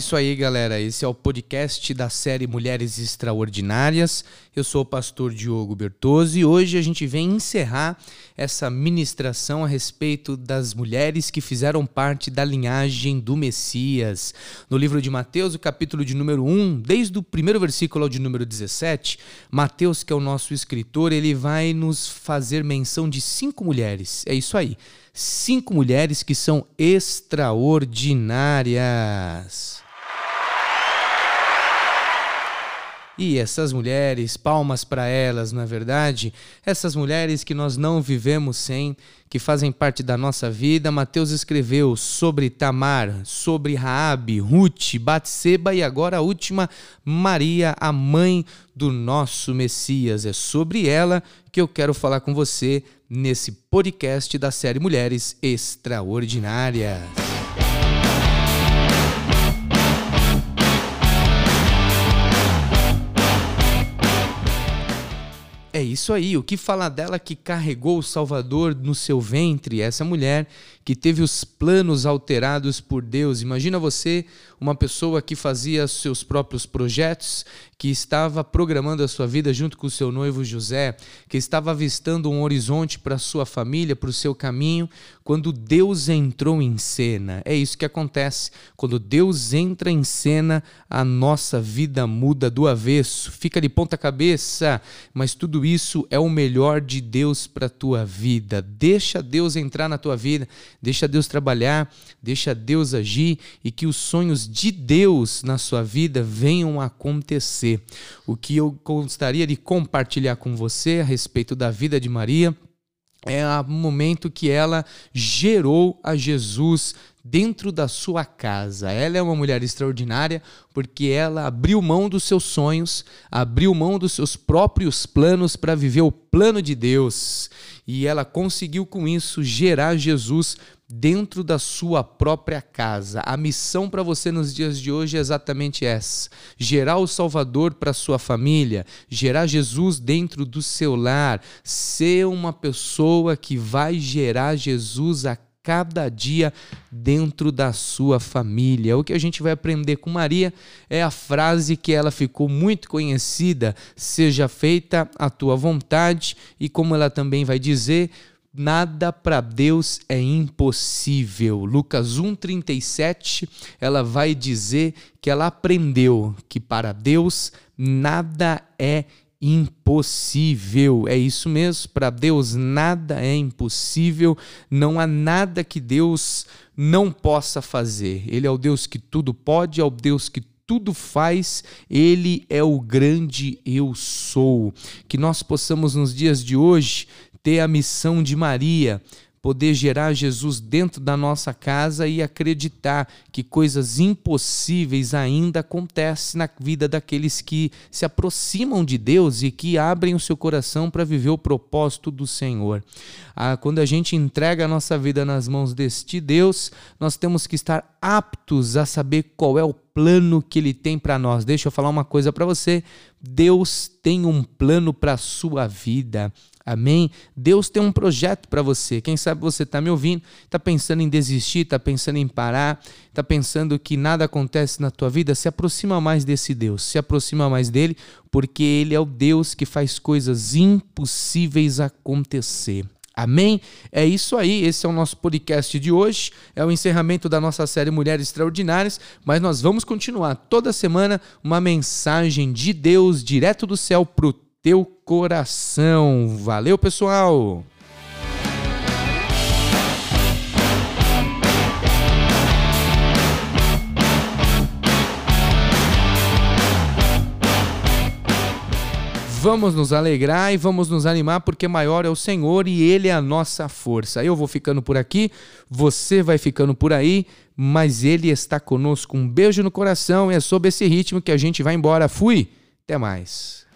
Isso aí, galera. Esse é o podcast da série Mulheres Extraordinárias. Eu sou o pastor Diogo Bertozzi e hoje a gente vem encerrar essa ministração a respeito das mulheres que fizeram parte da linhagem do Messias. No livro de Mateus, o capítulo de número 1, desde o primeiro versículo ao de número 17, Mateus, que é o nosso escritor, ele vai nos fazer menção de cinco mulheres. É isso aí. Cinco mulheres que são extraordinárias. E essas mulheres, palmas para elas, não é verdade? Essas mulheres que nós não vivemos sem, que fazem parte da nossa vida. Mateus escreveu sobre Tamar, sobre Raabe, Ruth, Batseba e agora a última, Maria, a mãe do nosso Messias. É sobre ela que eu quero falar com você nesse podcast da série Mulheres Extraordinárias. É isso aí, o que fala dela que carregou o Salvador no seu ventre, essa mulher que teve os planos alterados por Deus. Imagina você, uma pessoa que fazia seus próprios projetos, que estava programando a sua vida junto com o seu noivo José, que estava avistando um horizonte para sua família, para o seu caminho, quando Deus entrou em cena. É isso que acontece. Quando Deus entra em cena, a nossa vida muda do avesso, fica de ponta cabeça, mas tudo isso é o melhor de Deus para a tua vida. Deixa Deus entrar na tua vida Deixa Deus trabalhar, deixa Deus agir e que os sonhos de Deus na sua vida venham a acontecer. O que eu gostaria de compartilhar com você a respeito da vida de Maria é o momento que ela gerou a Jesus dentro da sua casa. Ela é uma mulher extraordinária porque ela abriu mão dos seus sonhos, abriu mão dos seus próprios planos para viver o plano de Deus. E ela conseguiu com isso gerar Jesus dentro da sua própria casa. A missão para você nos dias de hoje é exatamente essa: gerar o Salvador para sua família, gerar Jesus dentro do seu lar, ser uma pessoa que vai gerar Jesus a cada dia dentro da sua família. O que a gente vai aprender com Maria é a frase que ela ficou muito conhecida: seja feita a tua vontade, e como ela também vai dizer, Nada para Deus é impossível. Lucas 1:37, ela vai dizer que ela aprendeu que para Deus nada é impossível. É isso mesmo, para Deus nada é impossível, não há nada que Deus não possa fazer. Ele é o Deus que tudo pode, é o Deus que tudo faz, ele é o grande eu sou. Que nós possamos nos dias de hoje ter a missão de Maria, poder gerar Jesus dentro da nossa casa e acreditar que coisas impossíveis ainda acontecem na vida daqueles que se aproximam de Deus e que abrem o seu coração para viver o propósito do Senhor. Ah, quando a gente entrega a nossa vida nas mãos deste Deus, nós temos que estar aptos a saber qual é o plano que ele tem para nós. Deixa eu falar uma coisa para você. Deus tem um plano para a sua vida. Amém? Deus tem um projeto para você. Quem sabe você está me ouvindo, está pensando em desistir, está pensando em parar, está pensando que nada acontece na tua vida. Se aproxima mais desse Deus, se aproxima mais dele, porque ele é o Deus que faz coisas impossíveis acontecer. Amém? É isso aí, esse é o nosso podcast de hoje. É o encerramento da nossa série Mulheres Extraordinárias, mas nós vamos continuar toda semana uma mensagem de Deus direto do céu para o teu coração. Valeu, pessoal! Vamos nos alegrar e vamos nos animar, porque maior é o Senhor e Ele é a nossa força. Eu vou ficando por aqui, você vai ficando por aí, mas Ele está conosco. Um beijo no coração e é sob esse ritmo que a gente vai embora. Fui, até mais.